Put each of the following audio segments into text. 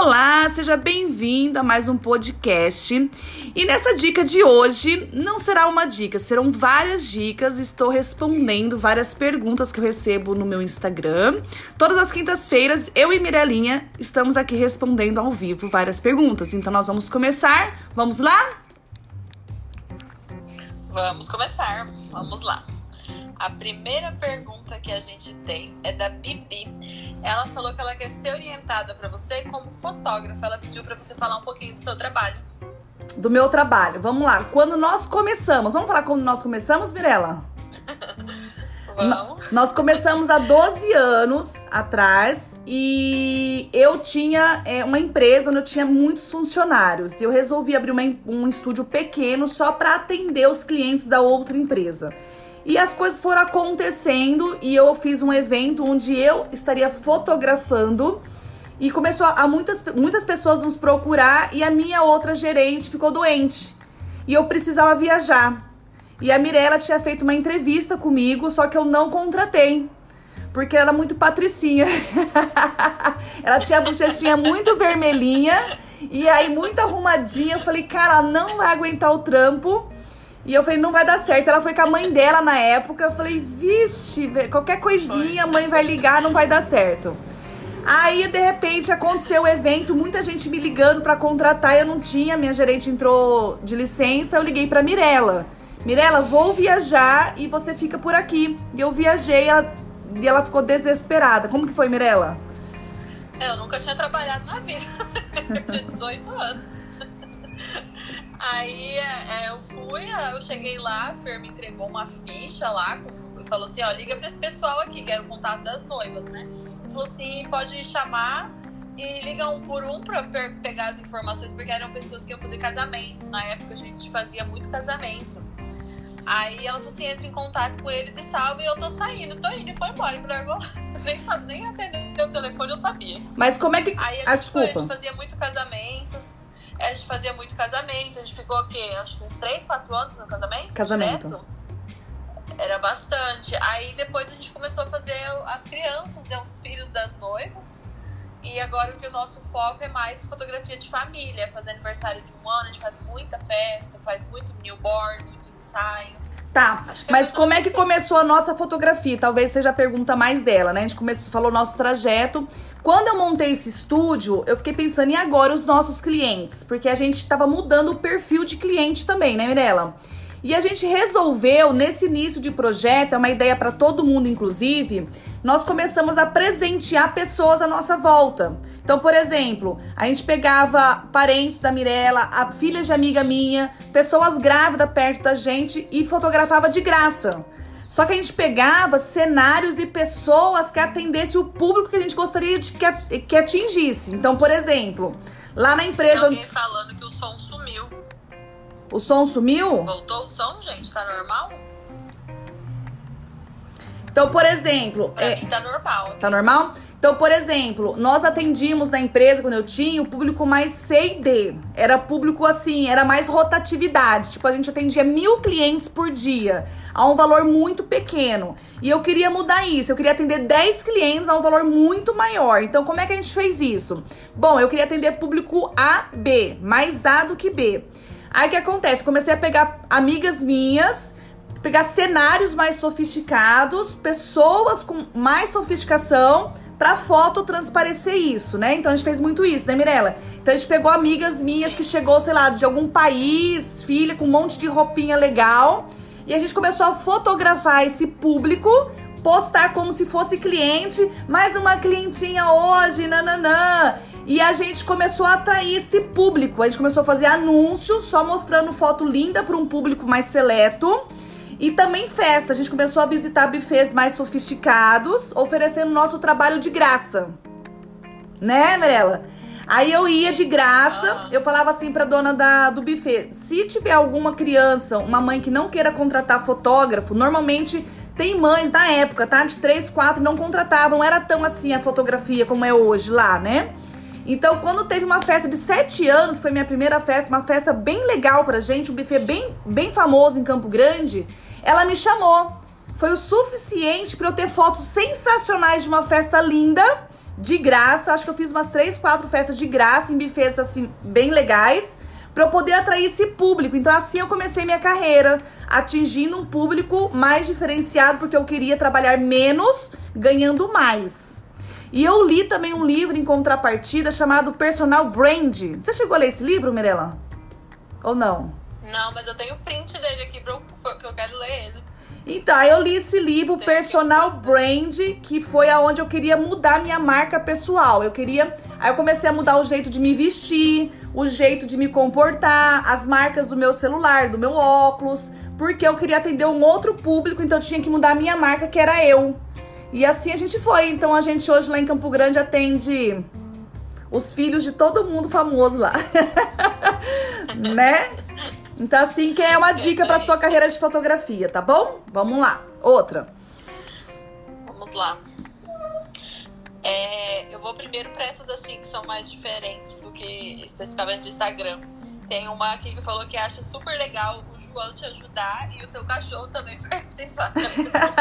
Olá, seja bem-vindo a mais um podcast. E nessa dica de hoje, não será uma dica, serão várias dicas. Estou respondendo várias perguntas que eu recebo no meu Instagram. Todas as quintas-feiras, eu e Mirelinha estamos aqui respondendo ao vivo várias perguntas. Então nós vamos começar. Vamos lá? Vamos começar. Vamos lá. A primeira pergunta que a gente tem é da Bibi. Ela falou que ela quer ser orientada para você como fotógrafa. Ela pediu para você falar um pouquinho do seu trabalho. Do meu trabalho. Vamos lá. Quando nós começamos, vamos falar quando nós começamos, Mirella? Vamos. Nós começamos há 12 anos atrás e eu tinha é, uma empresa onde eu tinha muitos funcionários. Eu resolvi abrir uma, um estúdio pequeno só para atender os clientes da outra empresa. E as coisas foram acontecendo e eu fiz um evento onde eu estaria fotografando e começou a muitas, muitas pessoas nos procurar e a minha outra gerente ficou doente. E eu precisava viajar. E a Mirella tinha feito uma entrevista comigo, só que eu não contratei. Porque ela era muito patricinha. ela tinha a bochechinha muito vermelhinha e aí muito arrumadinha. Eu falei, cara, não vai aguentar o trampo. E eu falei, não vai dar certo. Ela foi com a mãe dela na época. Eu falei, vixe, qualquer coisinha a mãe vai ligar, não vai dar certo. Aí, de repente, aconteceu o evento, muita gente me ligando para contratar, eu não tinha, minha gerente entrou de licença, eu liguei para Mirella. Mirella, vou viajar e você fica por aqui. E eu viajei ela, e ela ficou desesperada. Como que foi, Mirella? É, eu nunca tinha trabalhado na vida. eu tinha 18 anos. Aí é, é, eu fui, eu cheguei lá, a Fer me entregou uma ficha lá falou assim, ó, liga pra esse pessoal aqui, que era o contato das noivas, né? Falou assim, pode chamar e liga um por um pra pegar as informações, porque eram pessoas que iam fazer casamento. Na época a gente fazia muito casamento. Aí ela falou assim, entra em contato com eles e salve, e eu tô saindo, tô indo, e foi embora, me largou. nem, sabe, nem atender o telefone eu sabia. Mas como é que... Aí a, ah, gente, desculpa. Foi, a gente fazia muito casamento a gente fazia muito casamento, a gente ficou o quê? Acho que uns 3, 4 anos no casamento? Casamento. Direto. Era bastante. Aí depois a gente começou a fazer as crianças, né, os filhos das noivas. E agora o que o nosso foco é mais fotografia de família, fazer aniversário de um ano, a gente faz muita festa, faz muito newborn, muito ensaio. Tá, é mas como é que começou a nossa fotografia? Talvez seja a pergunta mais dela, né? A gente começou, falou nosso trajeto. Quando eu montei esse estúdio, eu fiquei pensando, e agora os nossos clientes? Porque a gente tava mudando o perfil de cliente também, né, Mirella? E a gente resolveu, nesse início de projeto, é uma ideia para todo mundo, inclusive, nós começamos a presentear pessoas à nossa volta. Então, por exemplo, a gente pegava parentes da Mirella, a filha de amiga minha, pessoas grávidas perto da gente e fotografava de graça. Só que a gente pegava cenários e pessoas que atendessem o público que a gente gostaria de que, que atingisse. Então, por exemplo, lá na empresa. Tem alguém falando que o som sumiu. O som sumiu? Voltou o som, gente? Tá normal? Então, por exemplo. Pra é... mim tá normal. Aqui. Tá normal? Então, por exemplo, nós atendíamos na empresa, quando eu tinha, o público mais C e D. Era público assim, era mais rotatividade. Tipo, a gente atendia mil clientes por dia, a um valor muito pequeno. E eu queria mudar isso. Eu queria atender 10 clientes a um valor muito maior. Então, como é que a gente fez isso? Bom, eu queria atender público A, B, mais A do que B. Aí o que acontece? Comecei a pegar amigas minhas, pegar cenários mais sofisticados, pessoas com mais sofisticação pra foto transparecer isso, né? Então a gente fez muito isso, né, Mirella? Então a gente pegou amigas minhas que chegou, sei lá, de algum país, filha com um monte de roupinha legal, e a gente começou a fotografar esse público postar como se fosse cliente, mais uma clientinha hoje, nananã. E a gente começou a atrair esse público. A gente começou a fazer anúncios, só mostrando foto linda para um público mais seleto. E também festa. A gente começou a visitar bufês mais sofisticados, oferecendo nosso trabalho de graça. Né, Mirella? Aí eu ia de graça, eu falava assim pra dona da, do buffet: se tiver alguma criança, uma mãe que não queira contratar fotógrafo, normalmente tem mães da época, tá? De 3, 4 não contratavam, não era tão assim a fotografia como é hoje lá, né? Então, quando teve uma festa de 7 anos, foi minha primeira festa, uma festa bem legal pra gente, um buffet bem, bem famoso em Campo Grande, ela me chamou. foi o suficiente para eu ter fotos sensacionais de uma festa linda, de graça. Acho que eu fiz umas três, quatro festas de graça em bufês assim bem legais, para eu poder atrair esse público. Então assim eu comecei minha carreira, atingindo um público mais diferenciado porque eu queria trabalhar menos, ganhando mais. E eu li também um livro em contrapartida chamado Personal Brand. Você chegou a ler esse livro, Mirella? Ou não? Não, mas eu tenho o print dele aqui porque eu quero ler ele. Então, eu li esse livro, Personal Brand, que foi aonde eu queria mudar minha marca pessoal. Eu queria. Aí eu comecei a mudar o jeito de me vestir, o jeito de me comportar, as marcas do meu celular, do meu óculos, porque eu queria atender um outro público, então eu tinha que mudar a minha marca, que era eu. E assim a gente foi. Então a gente hoje lá em Campo Grande atende os filhos de todo mundo famoso lá. né? Então, assim, que é uma dica para sua carreira de fotografia, tá bom? Vamos lá. Outra. Vamos lá. É, eu vou primeiro para essas assim que são mais diferentes do que especificamente do Instagram. Tem uma aqui que falou que acha super legal o João te ajudar e o seu cachorro também participar.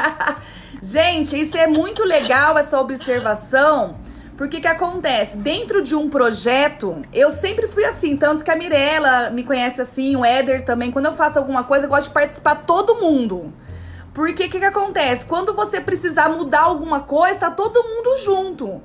Gente, isso é muito legal essa observação porque que acontece? Dentro de um projeto, eu sempre fui assim, tanto que a Mirella me conhece assim, o Éder também. Quando eu faço alguma coisa, eu gosto de participar todo mundo. Porque o que, que acontece? Quando você precisar mudar alguma coisa, tá todo mundo junto.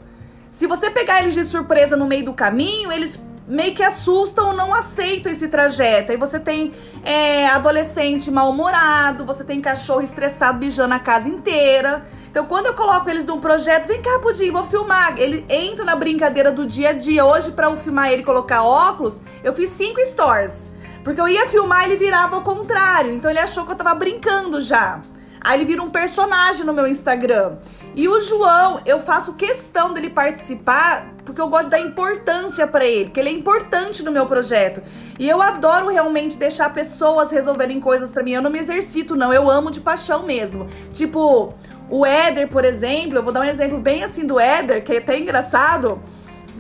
Se você pegar eles de surpresa no meio do caminho, eles meio que assustam, não aceitam esse trajeto. Aí você tem é, adolescente mal-humorado, você tem cachorro estressado bijando a casa inteira. Então, quando eu coloco eles num projeto, vem cá, Pudim, vou filmar. Ele entra na brincadeira do dia a dia. Hoje, para eu filmar ele colocar óculos, eu fiz cinco stories. Porque eu ia filmar, ele virava ao contrário. Então, ele achou que eu tava brincando já. Aí ele vira um personagem no meu Instagram. E o João, eu faço questão dele participar porque eu gosto de dar importância para ele, que ele é importante no meu projeto. E eu adoro realmente deixar pessoas resolverem coisas para mim. Eu não me exercito, não, eu amo de paixão mesmo. Tipo, o Éder, por exemplo, eu vou dar um exemplo bem assim do Éder, que é até engraçado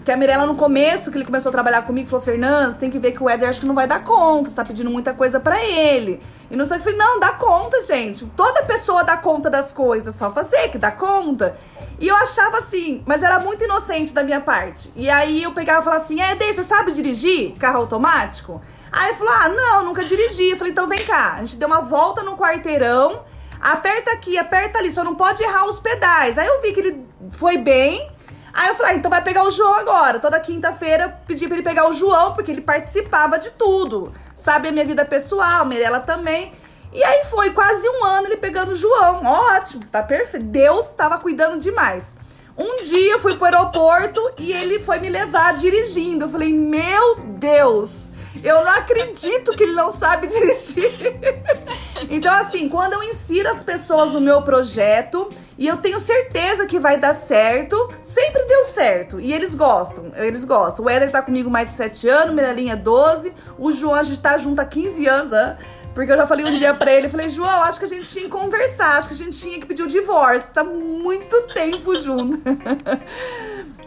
que a Mirella no começo, que ele começou a trabalhar comigo, falou: Fernandes, tem que ver que o Éder acho que não vai dar conta, você tá pedindo muita coisa para ele. E não sei o que. Eu falei: não, dá conta, gente. Toda pessoa dá conta das coisas, só fazer que dá conta. E eu achava assim, mas era muito inocente da minha parte. E aí eu pegava e falava assim: Éder, você sabe dirigir carro automático? Aí ele falou: ah, não, nunca dirigi. Eu falei: então vem cá. A gente deu uma volta no quarteirão, aperta aqui, aperta ali, só não pode errar os pedais. Aí eu vi que ele foi bem. Aí eu falei, ah, então vai pegar o João agora. Toda quinta-feira pedi pra ele pegar o João, porque ele participava de tudo. Sabe a minha vida pessoal, a Mirella também. E aí foi quase um ano ele pegando o João. Ótimo, tá perfeito. Deus estava cuidando demais. Um dia eu fui pro aeroporto e ele foi me levar dirigindo. Eu falei, meu Deus, eu não acredito que ele não sabe dirigir. então, assim, quando eu insiro as pessoas no meu projeto e eu tenho certeza que vai dar certo, sempre deu certo. E eles gostam, eles gostam. O Éder tá comigo mais de 7 anos, Miralinha 12, o João a gente tá junto há 15 anos, né? Porque eu já falei um dia pra ele, falei, João, acho que a gente tinha que conversar, acho que a gente tinha que pedir o divórcio. Tá muito tempo junto.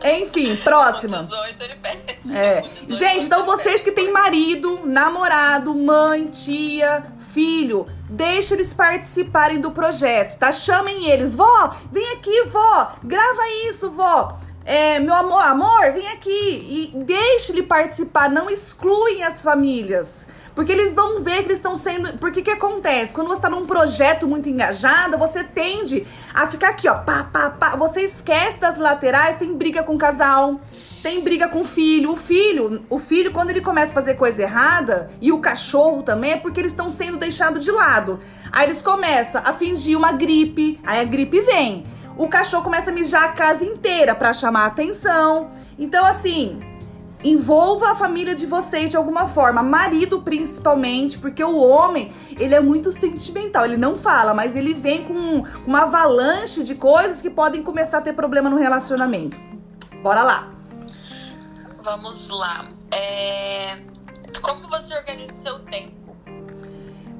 Enfim, próxima. 18 ele pede. É. Gente, então vocês que têm marido, namorado, mãe, tia, filho, deixa eles participarem do projeto, tá? Chamem eles. Vó, vem aqui, vó. Grava isso, vó. É, meu amor, amor, vem aqui e deixe ele participar, não excluem as famílias. Porque eles vão ver que eles estão sendo. Porque que acontece? Quando você está num projeto muito engajado, você tende a ficar aqui, ó, pá, pá, pá. Você esquece das laterais, tem briga com o casal, tem briga com o filho. O filho, o filho, quando ele começa a fazer coisa errada, e o cachorro também, é porque eles estão sendo deixados de lado. Aí eles começam a fingir uma gripe, aí a gripe vem o cachorro começa a mijar a casa inteira para chamar a atenção. Então, assim, envolva a família de vocês de alguma forma, marido principalmente, porque o homem, ele é muito sentimental, ele não fala, mas ele vem com uma avalanche de coisas que podem começar a ter problema no relacionamento. Bora lá. Vamos lá. É... Como você organiza o seu tempo?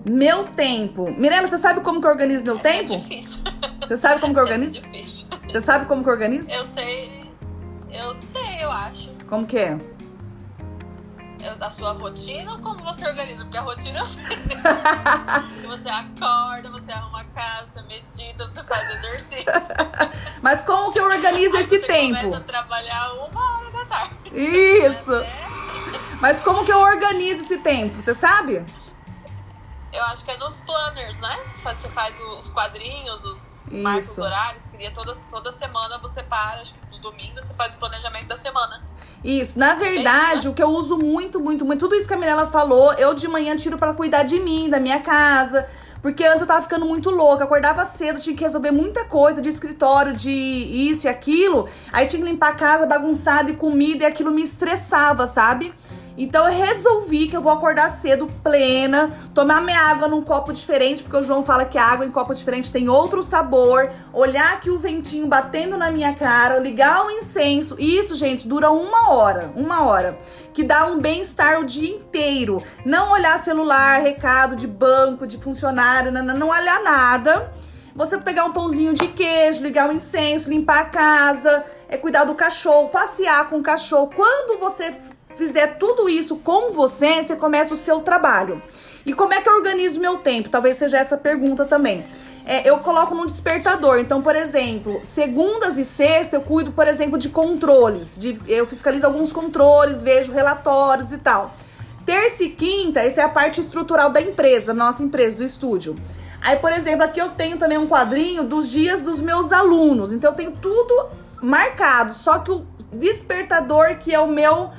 Meu tempo. Mirella, você sabe como que eu organizo meu Essa tempo? É difícil. Você sabe como que eu organizo? Essa é difícil. Você sabe como que eu organizo? Eu sei. Eu sei, eu acho. Como que é? A sua rotina ou como você organiza? Porque a rotina eu sei. você acorda, você arruma a casa, você medita, você faz exercício. Mas como que eu organizo Aí esse você tempo? começa a trabalhar uma hora da tarde. Isso. Até- Mas como que eu organizo esse tempo? Você sabe? Eu acho que é nos planners, né? Você faz os quadrinhos, os marca os Isso. horários, cria toda, toda semana, você para, acho que no domingo você faz o planejamento da semana. Isso, na verdade, o que eu uso muito, muito, muito, tudo isso que a Mirella falou, eu de manhã tiro pra cuidar de mim, da minha casa. Porque antes eu tava ficando muito louca, acordava cedo, tinha que resolver muita coisa de escritório, de isso e aquilo. Aí tinha que limpar a casa bagunçada e comida e aquilo me estressava, sabe? Então eu resolvi que eu vou acordar cedo, plena, tomar minha água num copo diferente, porque o João fala que a água em copo diferente tem outro sabor, olhar aqui o ventinho batendo na minha cara, ligar o incenso. Isso, gente, dura uma hora, uma hora, que dá um bem-estar o dia inteiro. Não olhar celular, recado de banco, de funcionário, não, não, olhar nada. Você pegar um pãozinho de queijo, ligar o incenso, limpar a casa, é cuidar do cachorro, passear com o cachorro. Quando você fizer tudo isso com você, você começa o seu trabalho. E como é que eu organizo meu tempo? Talvez seja essa pergunta também. É, eu coloco num despertador. Então, por exemplo, segundas e sexta eu cuido, por exemplo, de controles. De, eu fiscalizo alguns controles, vejo relatórios e tal. Terça e quinta, essa é a parte estrutural da empresa, da nossa empresa, do estúdio. Aí, por exemplo, aqui eu tenho também um quadrinho dos dias dos meus alunos. Então, eu tenho tudo marcado. Só que o despertador, que é o meu,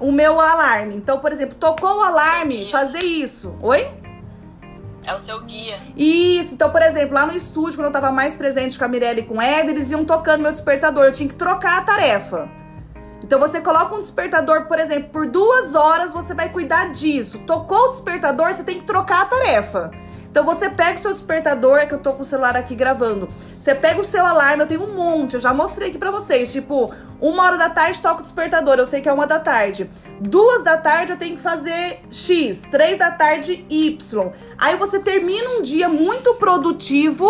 o meu alarme. Então, por exemplo, tocou o alarme, fazer isso. Oi? É o seu guia. Isso, então, por exemplo, lá no estúdio, quando eu tava mais presente com a Mirelle e com o Éder, eles iam tocando meu despertador, eu tinha que trocar a tarefa. Então você coloca um despertador, por exemplo, por duas horas você vai cuidar disso. Tocou o despertador, você tem que trocar a tarefa. Então você pega o seu despertador, é que eu tô com o celular aqui gravando. Você pega o seu alarme, eu tenho um monte, eu já mostrei aqui pra vocês. Tipo, uma hora da tarde toca o despertador, eu sei que é uma da tarde. Duas da tarde eu tenho que fazer X, três da tarde Y. Aí você termina um dia muito produtivo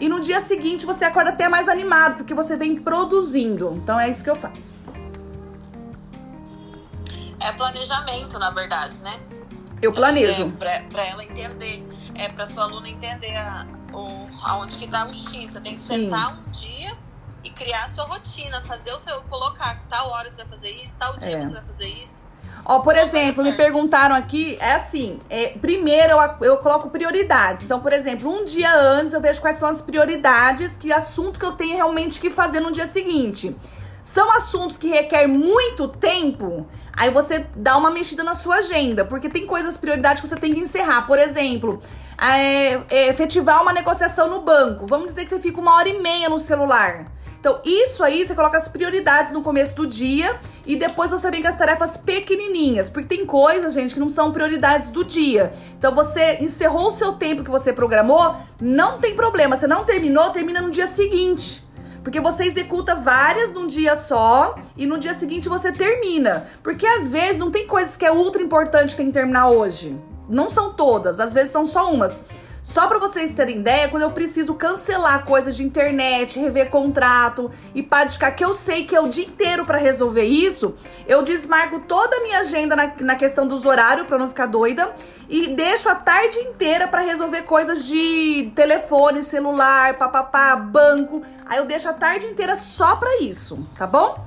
e no dia seguinte você acorda até mais animado, porque você vem produzindo. Então é isso que eu faço. É planejamento, na verdade, né? Eu planejo. Acho que É pra, pra ela entender, é pra sua aluna entender a, o, aonde que tá o X. Você tem que Sim. sentar um dia e criar a sua rotina, fazer o seu, colocar tal hora você vai fazer isso, tal dia É. você vai fazer isso. Ó, por exemplo, me perguntaram aqui, é assim, é, primeiro eu, eu coloco prioridades. Então, por exemplo, um dia antes eu vejo quais são as prioridades, que assunto que eu tenho realmente que fazer no dia seguinte. São assuntos que requer muito tempo, aí você dá uma mexida na sua agenda, porque tem coisas prioridades que você tem que encerrar. Por exemplo, é, é, efetivar uma negociação no banco. Vamos dizer que você fica uma hora e meia no celular. Então, isso aí você coloca as prioridades no começo do dia e depois você vem com as tarefas pequenininhas, porque tem coisas, gente, que não são prioridades do dia. Então, você encerrou o seu tempo que você programou, não tem problema. Você não terminou, termina no dia seguinte. Porque você executa várias num dia só e no dia seguinte você termina. Porque às vezes não tem coisas que é ultra importante que tem que terminar hoje. Não são todas, às vezes são só umas. Só pra vocês terem ideia, quando eu preciso cancelar coisas de internet, rever contrato e praticar que eu sei que é o dia inteiro pra resolver isso, eu desmarco toda a minha agenda na, na questão dos horários pra não ficar doida e deixo a tarde inteira pra resolver coisas de telefone, celular, papapá, banco. Aí eu deixo a tarde inteira só pra isso, tá bom?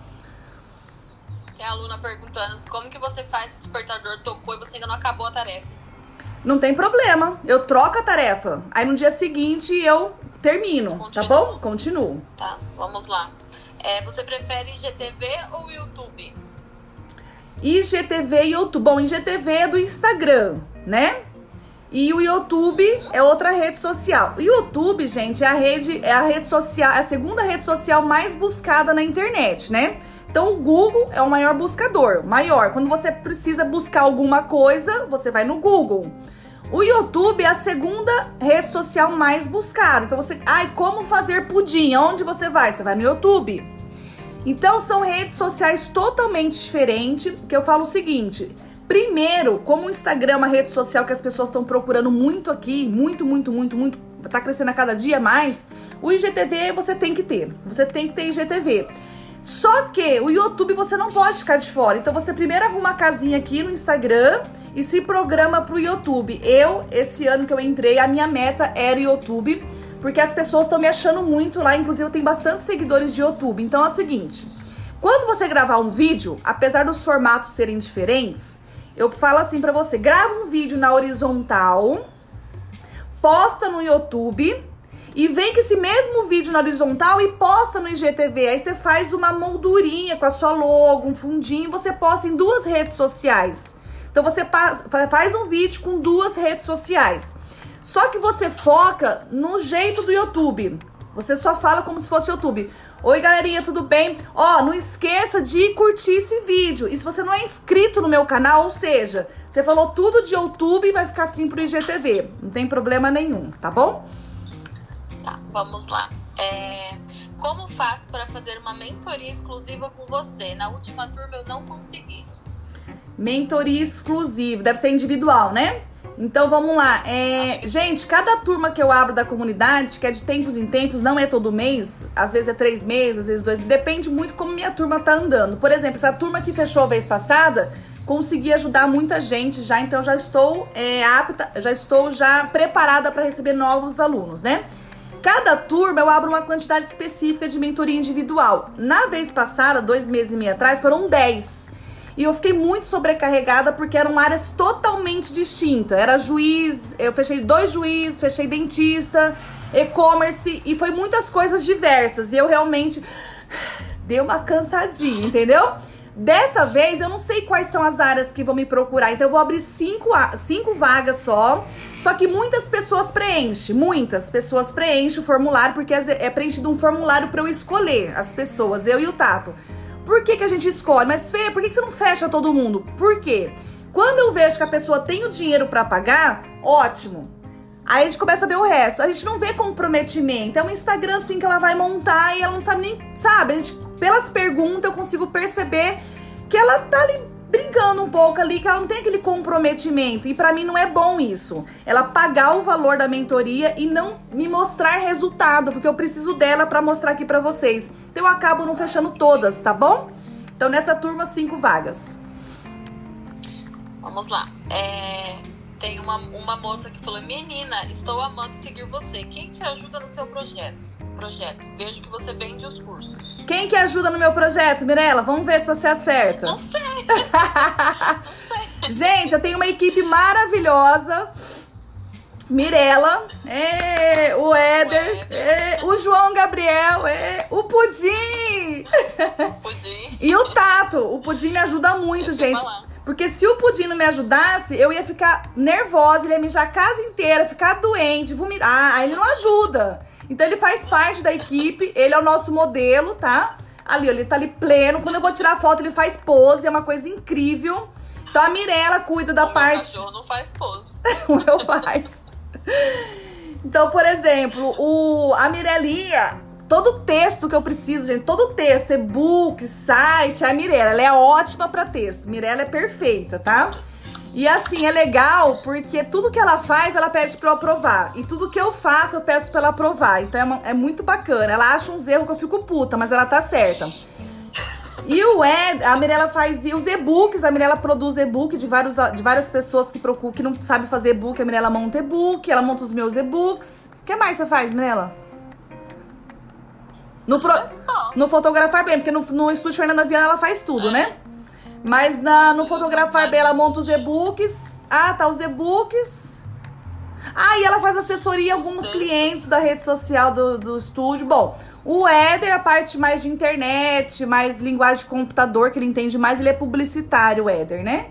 Tem a aluna perguntando como que você faz se o despertador tocou e você ainda não acabou a tarefa. Não tem problema. Eu troco a tarefa. Aí no dia seguinte eu termino, tá Continua. bom? Continuo. Tá, vamos lá. É, você prefere IGTV ou YouTube? IGTV e YouTube. Bom, IGTV é do Instagram, né? E o YouTube é outra rede social. O YouTube, gente, é a rede, é a rede social, é a segunda rede social mais buscada na internet, né? Então o Google é o maior buscador, maior. Quando você precisa buscar alguma coisa, você vai no Google. O YouTube é a segunda rede social mais buscada. Então você, ai, como fazer pudim? Aonde você vai? Você vai no YouTube. Então são redes sociais totalmente diferentes, que eu falo o seguinte: primeiro, como o Instagram é uma rede social que as pessoas estão procurando muito aqui, muito, muito, muito, muito, tá crescendo a cada dia mais, o IGTV você tem que ter. Você tem que ter IGTV. Só que o YouTube você não pode ficar de fora. Então você primeiro arruma a casinha aqui no Instagram e se programa pro YouTube. Eu, esse ano que eu entrei, a minha meta era o YouTube, porque as pessoas estão me achando muito lá, inclusive eu tenho bastante seguidores de YouTube. Então é o seguinte, quando você gravar um vídeo, apesar dos formatos serem diferentes, eu falo assim para você, grava um vídeo na horizontal, posta no YouTube e vem com esse mesmo vídeo na horizontal e posta no IGTV. Aí você faz uma moldurinha com a sua logo, um fundinho, você posta em duas redes sociais. Então você faz um vídeo com duas redes sociais. Só que você foca no jeito do YouTube. Você só fala como se fosse YouTube. Oi, galerinha, tudo bem? Ó, não esqueça de curtir esse vídeo. E se você não é inscrito no meu canal, ou seja, você falou tudo de YouTube, vai ficar assim pro IGTV. Não tem problema nenhum, tá bom? Tá, vamos lá. É, como faz para fazer uma mentoria exclusiva com você? Na última turma eu não consegui. Mentoria exclusiva, deve ser individual, né? Então vamos lá. É, gente, cada turma que eu abro da comunidade, que é de tempos em tempos, não é todo mês, às vezes é três meses, às vezes dois, depende muito como minha turma tá andando. Por exemplo, essa turma que fechou a vez passada, consegui ajudar muita gente já, então já estou é, apta, já estou já preparada para receber novos alunos, né? Cada turma eu abro uma quantidade específica de mentoria individual. Na vez passada, dois meses e meio atrás, foram 10. E eu fiquei muito sobrecarregada porque eram áreas totalmente distintas. Era juiz, eu fechei dois juízes, fechei dentista, e-commerce e foi muitas coisas diversas. E eu realmente dei uma cansadinha, entendeu? Dessa vez, eu não sei quais são as áreas que vão me procurar, então eu vou abrir cinco, cinco vagas só. Só que muitas pessoas preenchem, muitas pessoas preenchem o formulário, porque é preenchido um formulário para eu escolher as pessoas, eu e o Tato. Por que, que a gente escolhe? Mas, Fê, por que, que você não fecha todo mundo? Por quê? Quando eu vejo que a pessoa tem o dinheiro para pagar, ótimo. Aí a gente começa a ver o resto. A gente não vê comprometimento. É um Instagram assim que ela vai montar e ela não sabe nem. Sabe? A gente pelas perguntas eu consigo perceber que ela tá ali brincando um pouco ali, que ela não tem aquele comprometimento. E para mim não é bom isso. Ela pagar o valor da mentoria e não me mostrar resultado, porque eu preciso dela para mostrar aqui para vocês. Então eu acabo não fechando todas, tá bom? Então nessa turma, cinco vagas. Vamos lá. É, tem uma, uma moça que falou: Menina, estou amando seguir você. Quem te ajuda no seu projeto? Projeto. Vejo que você vende os cursos. Quem que ajuda no meu projeto, Mirella? Vamos ver se você acerta. Não sei. Não sei. Gente, eu tenho uma equipe maravilhosa. Mirella, é, o Éder, é, o João Gabriel, é, o Pudim. Pudim. e o Tato. O Pudim me ajuda muito, gente. Porque se o Pudim não me ajudasse, eu ia ficar nervosa, ele ia mijar a casa inteira, ficar doente, vomitar. Ah, ele não ajuda. Então ele faz parte da equipe, ele é o nosso modelo, tá? Ali, ele tá ali pleno. Quando eu vou tirar foto, ele faz pose, é uma coisa incrível. Então a Mirella cuida da o parte. O não faz pose. o meu faz. Então, por exemplo, o, a Mirelinha, todo texto que eu preciso, gente, todo texto, e-book, site, a Mirella, ela é ótima para texto. Mirella é perfeita, tá? E assim, é legal porque tudo que ela faz, ela pede pra eu aprovar. E tudo que eu faço, eu peço pra ela aprovar. Então é, uma, é muito bacana. Ela acha uns erros que eu fico puta, mas ela tá certa. E o Ed, a Mirella faz os e-books, a Mirella produz e-book de, vários, de várias pessoas que procuram, que não sabe fazer e-book, a Mirella monta e-book, ela monta os meus e-books. O que mais você faz, Mirella? No, pro, no fotografar bem, porque no, no estúdio Fernanda Viana ela faz tudo, é. né? Mas na, no fotografar bem ela monta os e-books. Ah, tá, os e-books. Ah, e ela faz assessoria a alguns clientes da rede social do, do estúdio. Bom, o Éder, a parte mais de internet, mais linguagem de computador, que ele entende mais, ele é publicitário, o Éder, né?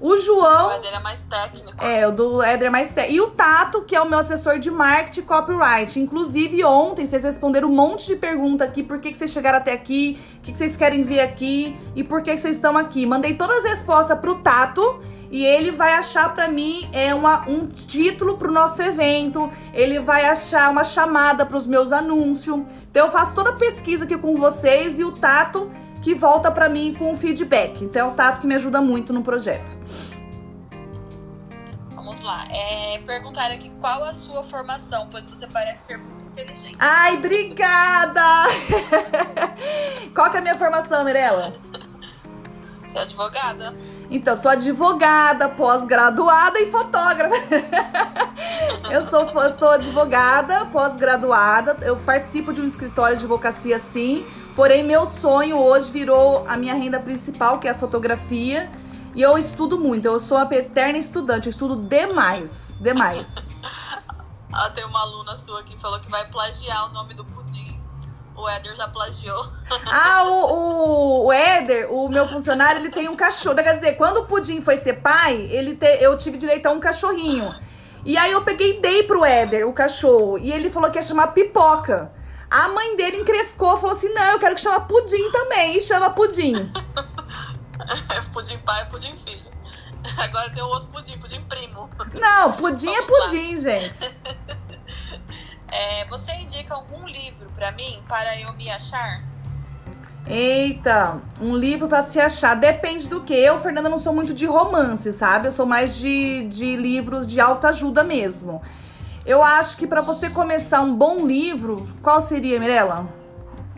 O João. O Éder é mais técnico. É, o do Éder é mais técnico. E o Tato, que é o meu assessor de marketing e copyright. Inclusive, ontem vocês responderam um monte de pergunta aqui: por que, que vocês chegaram até aqui, o que, que vocês querem ver aqui e por que, que vocês estão aqui. Mandei todas as respostas pro Tato e ele vai achar para mim é uma, um título pro nosso evento. Ele vai achar uma chamada para os meus anúncios. Então, eu faço toda a pesquisa aqui com vocês e o Tato que volta para mim com feedback. Então é o Tato que me ajuda muito no projeto. Vamos lá. É, perguntaram aqui qual a sua formação, pois você parece ser muito inteligente. Ai, obrigada! Qual que é a minha formação, Mirella? É advogada. Então, sou advogada, pós-graduada e fotógrafa. eu sou, sou advogada, pós-graduada. Eu participo de um escritório de advocacia, sim. Porém, meu sonho hoje virou a minha renda principal, que é a fotografia. E eu estudo muito. Eu sou uma eterna estudante. Eu estudo demais. Demais. ah, tem uma aluna sua que falou que vai plagiar o nome do pudim. O Éder já plagiou. Ah, o, o, o Éder, o meu funcionário, ele tem um cachorro. Quer dizer, quando o Pudim foi ser pai, ele te, eu tive direito a um cachorrinho. E aí eu peguei e dei pro Éder, o cachorro. E ele falou que ia chamar Pipoca. A mãe dele encrescou, falou assim: não, eu quero que chama Pudim também. E chama Pudim. pudim pai, pudim filho. Agora tem o outro pudim, pudim primo. Não, pudim é Vamos é pudim, lá. gente. É, você indica algum livro para mim para eu me achar? Eita, um livro para se achar. Depende do que. Eu, Fernanda, não sou muito de romance, sabe? Eu sou mais de, de livros de alta ajuda mesmo. Eu acho que para você começar um bom livro, qual seria, Mirella?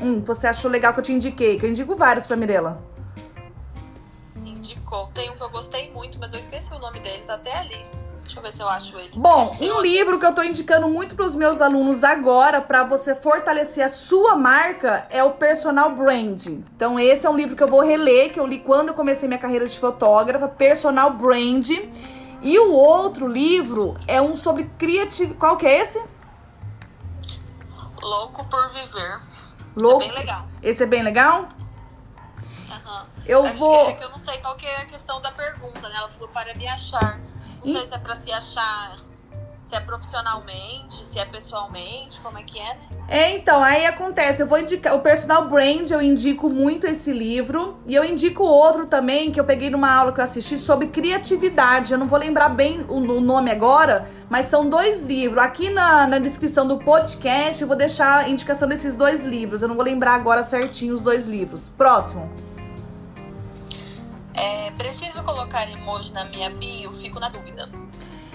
Um que você achou legal que eu te indiquei, que eu indico vários pra Mirella. Indicou. Tem um que eu gostei muito, mas eu esqueci o nome dele, tá até ali. Deixa eu ver se eu acho ele. Bom, um livro que eu tô indicando muito para os meus alunos agora, para você fortalecer a sua marca, é o Personal Brand. Então, esse é um livro que eu vou reler, que eu li quando eu comecei minha carreira de fotógrafa, Personal Brand. E o outro livro é um sobre criatividade. Qual que é esse? Louco por Viver. Louco. É bem legal. Esse é bem legal? Uhum. Eu Acho vou. Que é que eu não sei qual que é a questão da pergunta, né? Ela falou para me achar. Não sei se é pra se achar, se é profissionalmente, se é pessoalmente, como é que é, né? É, então, aí acontece, eu vou indicar, o Personal Brand, eu indico muito esse livro, e eu indico outro também, que eu peguei numa aula que eu assisti, sobre criatividade, eu não vou lembrar bem o, o nome agora, mas são dois livros, aqui na, na descrição do podcast eu vou deixar a indicação desses dois livros, eu não vou lembrar agora certinho os dois livros. Próximo. É, preciso colocar emoji na minha bio? Fico na dúvida.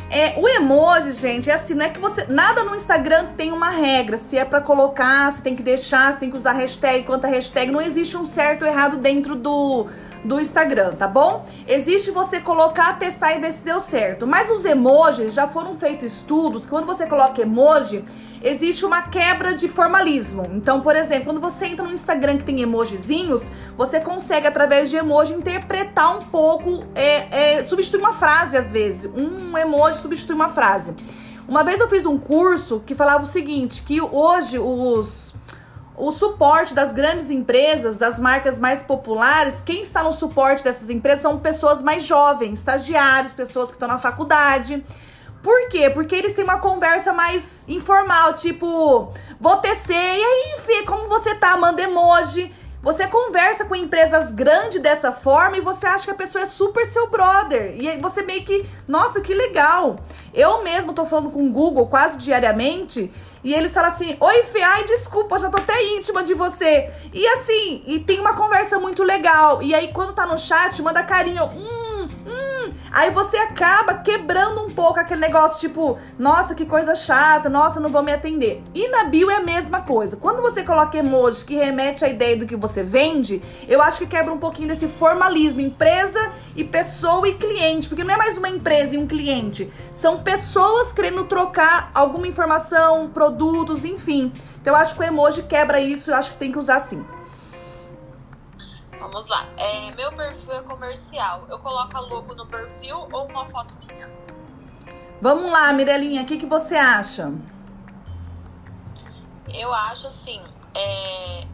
É, o emoji, gente, é assim, não é que você. Nada no Instagram tem uma regra. Se é para colocar, se tem que deixar, se tem que usar hashtag, quanta hashtag. Não existe um certo ou errado dentro do, do Instagram, tá bom? Existe você colocar, testar e ver se deu certo. Mas os emojis já foram feitos estudos que quando você coloca emoji, existe uma quebra de formalismo. Então, por exemplo, quando você entra no Instagram que tem emojizinhos, você consegue, através de emoji, interpretar um pouco, é, é, substituir uma frase às vezes. Um emoji substitui uma frase. Uma vez eu fiz um curso que falava o seguinte: que hoje os o suporte das grandes empresas, das marcas mais populares, quem está no suporte dessas empresas são pessoas mais jovens, estagiários, pessoas que estão na faculdade. Por quê? Porque eles têm uma conversa mais informal, tipo, vou tecer, e aí, Fê, como você tá? Manda emoji. Você conversa com empresas grandes dessa forma e você acha que a pessoa é super seu brother. E você meio que, nossa, que legal. Eu mesmo tô falando com o Google quase diariamente e eles falam assim: Oi, Fê, ai, desculpa, já tô até íntima de você. E assim, e tem uma conversa muito legal. E aí, quando tá no chat, manda carinho. Hum, Aí você acaba quebrando um pouco aquele negócio, tipo, nossa, que coisa chata, nossa, não vou me atender. E na bio é a mesma coisa. Quando você coloca emoji que remete à ideia do que você vende, eu acho que quebra um pouquinho desse formalismo, empresa e pessoa e cliente, porque não é mais uma empresa e um cliente, são pessoas querendo trocar alguma informação, produtos, enfim. Então eu acho que o emoji quebra isso, eu acho que tem que usar sim. Vamos lá. É, meu perfil é comercial. Eu coloco a logo no perfil ou uma foto minha? Vamos lá, Mirelinha, o que, que você acha? Eu acho assim. É...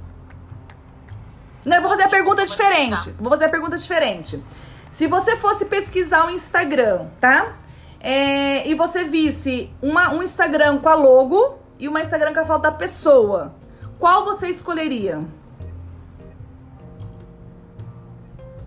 Não, eu vou fazer a pergunta diferente. Vou fazer a pergunta diferente. Se você fosse pesquisar o um Instagram, tá? É, e você visse uma, um Instagram com a logo e uma Instagram com a foto da pessoa, qual você escolheria?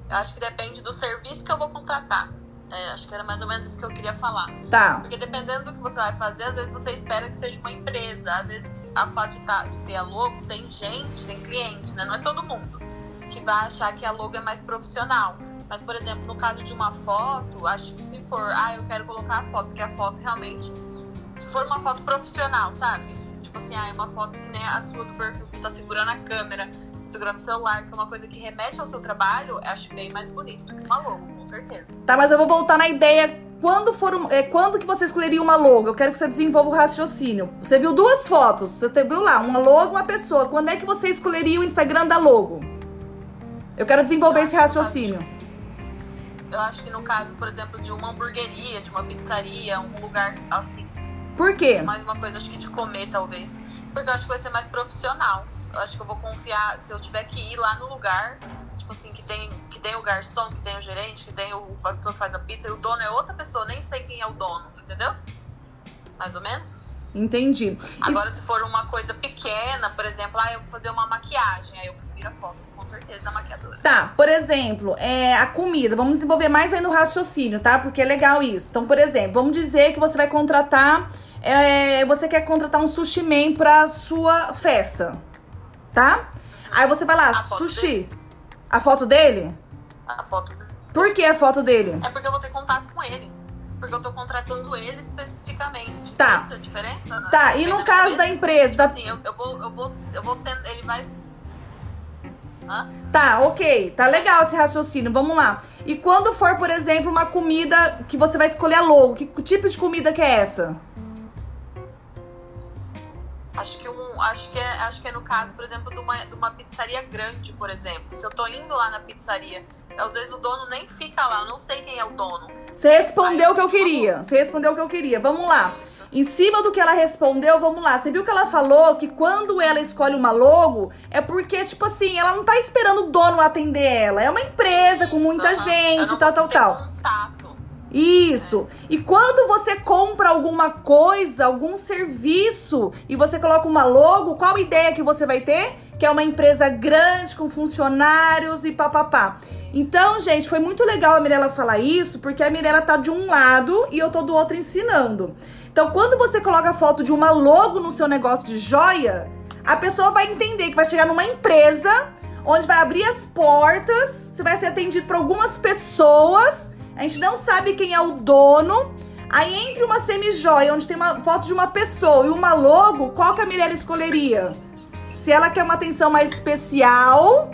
Eu acho que depende do serviço que eu vou contratar. É, acho que era mais ou menos isso que eu queria falar. Tá. Porque dependendo do que você vai fazer, às vezes você espera que seja uma empresa. Às vezes a fato de, tá, de ter a logo, tem gente, tem cliente, né? Não é todo mundo que vai achar que a logo é mais profissional. Mas, por exemplo, no caso de uma foto, acho que se for, ah, eu quero colocar a foto, porque a foto realmente, se for uma foto profissional, sabe? Tipo assim, ah, é uma foto que nem a sua do perfil que está segurando a câmera, segurando o celular, que é uma coisa que remete ao seu trabalho, eu acho bem mais bonito do que uma logo, com certeza. Tá, mas eu vou voltar na ideia. Quando for um, é, quando que você escolheria uma logo? Eu quero que você desenvolva o raciocínio. Você viu duas fotos, você viu lá, uma logo, uma pessoa. Quando é que você escolheria o Instagram da logo? Eu quero desenvolver Eu esse acho que raciocínio. Eu acho que no caso, por exemplo, de uma hamburgueria, de uma pizzaria, um lugar assim, Por quê? mais uma coisa, acho que de comer, talvez. Porque eu acho que vai ser mais profissional. Eu acho que eu vou confiar, se eu tiver que ir lá no lugar, tipo assim, que tem, que tem o garçom, que tem o gerente, que tem o a pessoa que faz a pizza, e o dono é outra pessoa, nem sei quem é o dono, entendeu? Mais ou menos? Entendi. Agora, se for uma coisa pequena, por exemplo, ah, eu vou fazer uma maquiagem, aí eu a foto, com certeza, da maquiadora. Tá, por exemplo, é, a comida. Vamos desenvolver mais ainda o raciocínio, tá? Porque é legal isso. Então, por exemplo, vamos dizer que você vai contratar. é, você quer contratar um sushi man pra sua festa, tá? Aí você vai lá, A foto sushi. A foto dele? A foto. Por que a foto dele? É porque eu vou ter contato com ele. Porque eu tô contratando ele especificamente. Tá. Né? Tá, e no caso da empresa? Da... Sim, eu, eu vou, eu vou, eu vou sendo. Ele vai. Tá, ok. Tá legal esse raciocínio. Vamos lá. E quando for, por exemplo, uma comida que você vai escolher logo, que tipo de comida que é essa? Acho que um, acho que é, acho que é no caso, por exemplo, de uma, de uma pizzaria grande, por exemplo. Se eu tô indo lá na pizzaria, às vezes o dono nem fica lá, eu não sei quem é o dono. Você respondeu o que eu queria. Você respondeu o que eu queria. Vamos lá. Isso. Em cima do que ela respondeu, vamos lá. Você viu que ela falou que quando ela escolhe uma logo, é porque, tipo assim, ela não tá esperando o dono atender ela. É uma empresa com Isso, muita aham. gente, tal, tal, tal. Contato. Isso. E quando você compra alguma coisa, algum serviço, e você coloca uma logo, qual ideia que você vai ter? Que é uma empresa grande, com funcionários e papapá. Então, gente, foi muito legal a Mirella falar isso, porque a Mirella tá de um lado e eu tô do outro ensinando. Então, quando você coloca a foto de uma logo no seu negócio de joia, a pessoa vai entender que vai chegar numa empresa onde vai abrir as portas, você vai ser atendido por algumas pessoas, a gente não sabe quem é o dono. Aí entre uma semi-joia, onde tem uma foto de uma pessoa e uma logo, qual que a Mirella escolheria? Se ela quer uma atenção mais especial,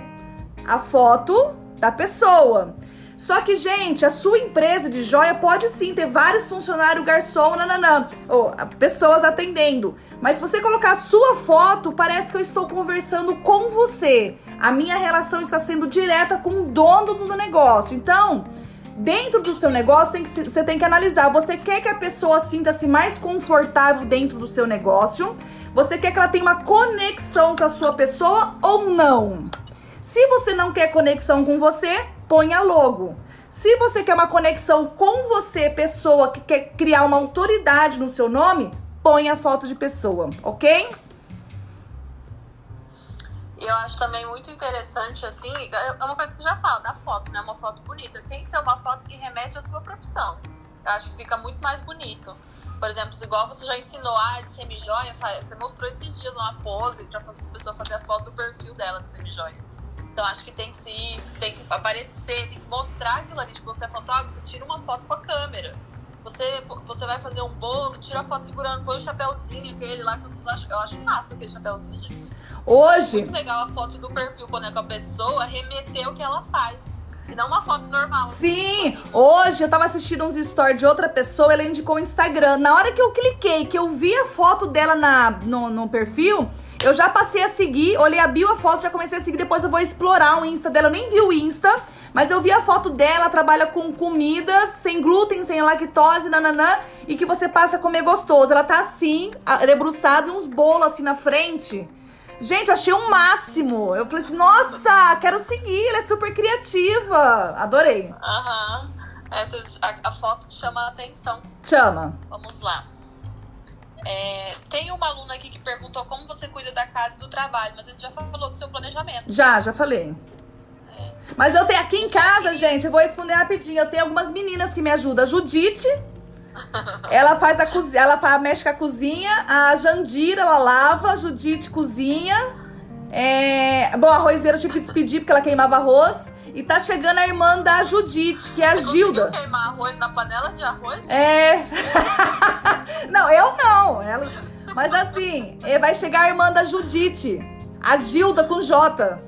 a foto da pessoa. Só que, gente, a sua empresa de joia pode sim ter vários funcionários, garçom, nananã, ou pessoas atendendo. Mas se você colocar a sua foto, parece que eu estou conversando com você. A minha relação está sendo direta com o dono do negócio. Então, dentro do seu negócio, tem que, você tem que analisar. Você quer que a pessoa sinta-se mais confortável dentro do seu negócio? Você quer que ela tenha uma conexão com a sua pessoa ou não? Se você não quer conexão com você, põe a logo. Se você quer uma conexão com você, pessoa que quer criar uma autoridade no seu nome, põe a foto de pessoa, ok? E eu acho também muito interessante, assim, é uma coisa que eu já falo, da foto, né? Uma foto bonita. Tem que ser uma foto que remete à sua profissão. Eu acho que fica muito mais bonito. Por exemplo, igual você já ensinou a de semijoia, você mostrou esses dias uma pose pra pessoa fazer a foto do perfil dela de semijoia. Então acho que tem que ser isso, que tem que aparecer, tem que mostrar aquilo ali. Tipo, você é fotógrafo, você tira uma foto com a câmera. Você, você vai fazer um bolo, tira a foto segurando, põe o chapéuzinho, aquele lá, todo mundo acha, eu acho massa aquele chapéuzinho, gente. Hoje, Muito legal a foto do perfil, quando é com a pessoa, remeter o que ela faz. E não uma foto normal. Sim, hoje eu tava assistindo uns stories de outra pessoa, ela indicou o Instagram. Na hora que eu cliquei, que eu vi a foto dela na, no, no perfil, eu já passei a seguir, olhei a bio, a foto, já comecei a seguir. Depois eu vou explorar o Insta dela. Eu nem vi o Insta, mas eu vi a foto dela, trabalha com comidas sem glúten, sem lactose, nananã, e que você passa a comer gostoso. Ela tá assim, debruçada, e uns bolos assim na frente. Gente, achei o máximo. Eu falei assim, nossa, quero seguir, ela é super criativa. Adorei. Aham. Essas, a, a foto chama a atenção. Chama. Vamos lá. É, tem uma aluna aqui que perguntou como você cuida da casa e do trabalho, mas ele já falou do seu planejamento. Já, já falei. Mas eu tenho aqui em casa, gente, eu vou responder rapidinho. Eu tenho algumas meninas que me ajudam. A Judite, ela faz a cozinha, ela fa- mexe com a cozinha. A Jandira, ela lava. A Judite cozinha. É... Bom, a arrozeira eu tive que despedir porque ela queimava arroz. E tá chegando a irmã da Judite, que é a Você Gilda. queimar arroz na panela de arroz? É. não, eu não. Ela... Mas assim, eh, vai chegar a irmã da Judite, a Gilda com J.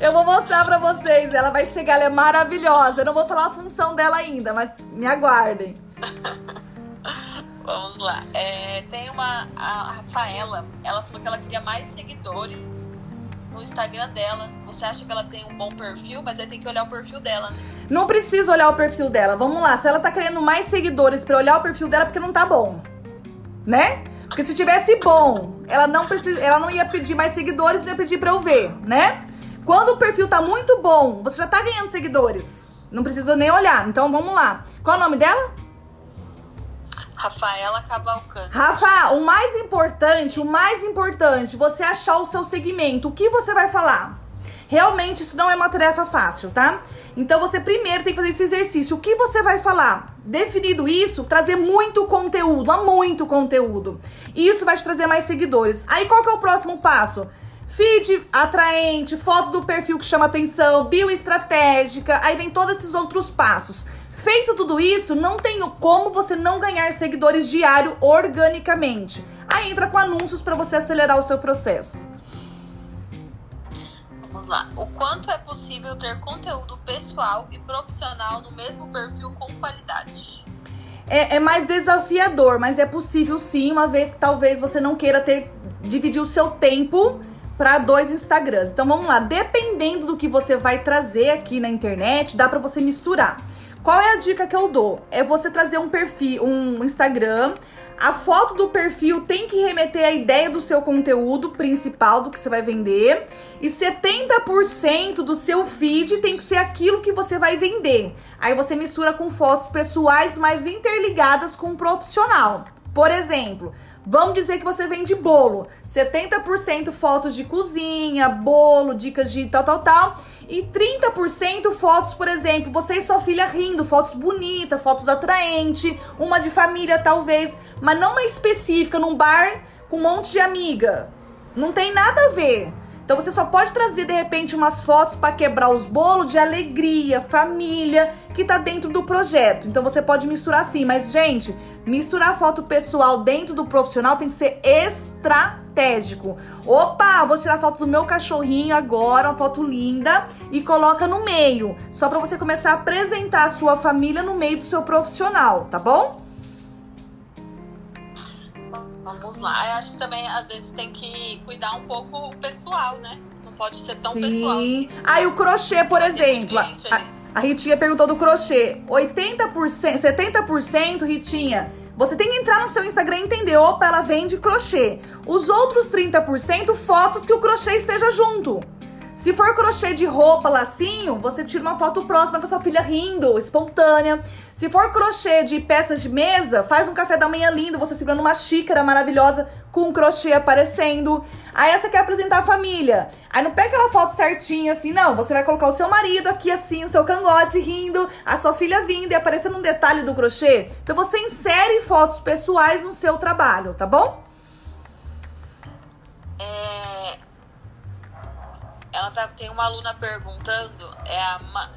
Eu vou mostrar pra vocês. Ela vai chegar, ela é maravilhosa. Eu não vou falar a função dela ainda, mas me aguardem. Vamos lá. É, tem uma. A Rafaela, ela falou que ela queria mais seguidores no Instagram dela. Você acha que ela tem um bom perfil, mas aí tem que olhar o perfil dela, né? Não precisa olhar o perfil dela. Vamos lá. Se ela tá querendo mais seguidores pra olhar o perfil dela, é porque não tá bom. Né? Porque se tivesse bom, ela não precisa, ela não ia pedir mais seguidores, não ia pedir pra eu ver, né? Quando o perfil tá muito bom, você já tá ganhando seguidores. Não precisa nem olhar. Então vamos lá. Qual é o nome dela? Rafaela Cavalcante. Rafa, o mais importante, o mais importante, você achar o seu segmento. O que você vai falar? Realmente isso não é uma tarefa fácil, tá? Então você primeiro tem que fazer esse exercício. O que você vai falar? Definido isso, trazer muito conteúdo, há muito conteúdo. E isso vai te trazer mais seguidores. Aí qual que é o próximo passo? Feed atraente, foto do perfil que chama atenção, bioestratégica, aí vem todos esses outros passos. Feito tudo isso, não tem como você não ganhar seguidores diário organicamente. Aí entra com anúncios para você acelerar o seu processo. Vamos lá. O quanto é possível ter conteúdo pessoal e profissional no mesmo perfil com qualidade? É, é mais desafiador, mas é possível sim, uma vez que talvez você não queira ter dividir o seu tempo para dois Instagrams. Então vamos lá, dependendo do que você vai trazer aqui na internet, dá para você misturar. Qual é a dica que eu dou? É você trazer um perfil, um Instagram. A foto do perfil tem que remeter à ideia do seu conteúdo principal do que você vai vender. E 70% do seu feed tem que ser aquilo que você vai vender. Aí você mistura com fotos pessoais, mas interligadas com o profissional. Por exemplo, vamos dizer que você vende bolo. 70% fotos de cozinha, bolo, dicas de tal, tal, tal. E 30% fotos, por exemplo, você e sua filha rindo, fotos bonitas, fotos atraentes, uma de família talvez, mas não uma específica, num bar com um monte de amiga. Não tem nada a ver. Então você só pode trazer de repente umas fotos para quebrar os bolos de alegria, família, que tá dentro do projeto. Então você pode misturar assim, mas gente, misturar foto pessoal dentro do profissional tem que ser estratégico. Opa, vou tirar foto do meu cachorrinho agora, uma foto linda e coloca no meio, só para você começar a apresentar a sua família no meio do seu profissional, tá bom? Vamos lá. Eu acho que também, às vezes, tem que cuidar um pouco o pessoal, né? Não pode ser tão Sim. pessoal assim. Aí o crochê, por exemplo. A Ritinha perguntou do crochê. 80%, 70%, Ritinha. Você tem que entrar no seu Instagram e entender, opa, ela vende crochê. Os outros 30%, fotos que o crochê esteja junto. Se for crochê de roupa, lacinho, você tira uma foto próxima com a sua filha rindo, espontânea. Se for crochê de peças de mesa, faz um café da manhã lindo, você segurando uma xícara maravilhosa com um crochê aparecendo. Aí você quer apresentar a família. Aí não pega aquela foto certinha assim, não. Você vai colocar o seu marido aqui assim, o seu cangote rindo, a sua filha vindo e aparecendo um detalhe do crochê. Então você insere fotos pessoais no seu trabalho, tá bom? Ela tá, tem uma aluna perguntando, é a Ma,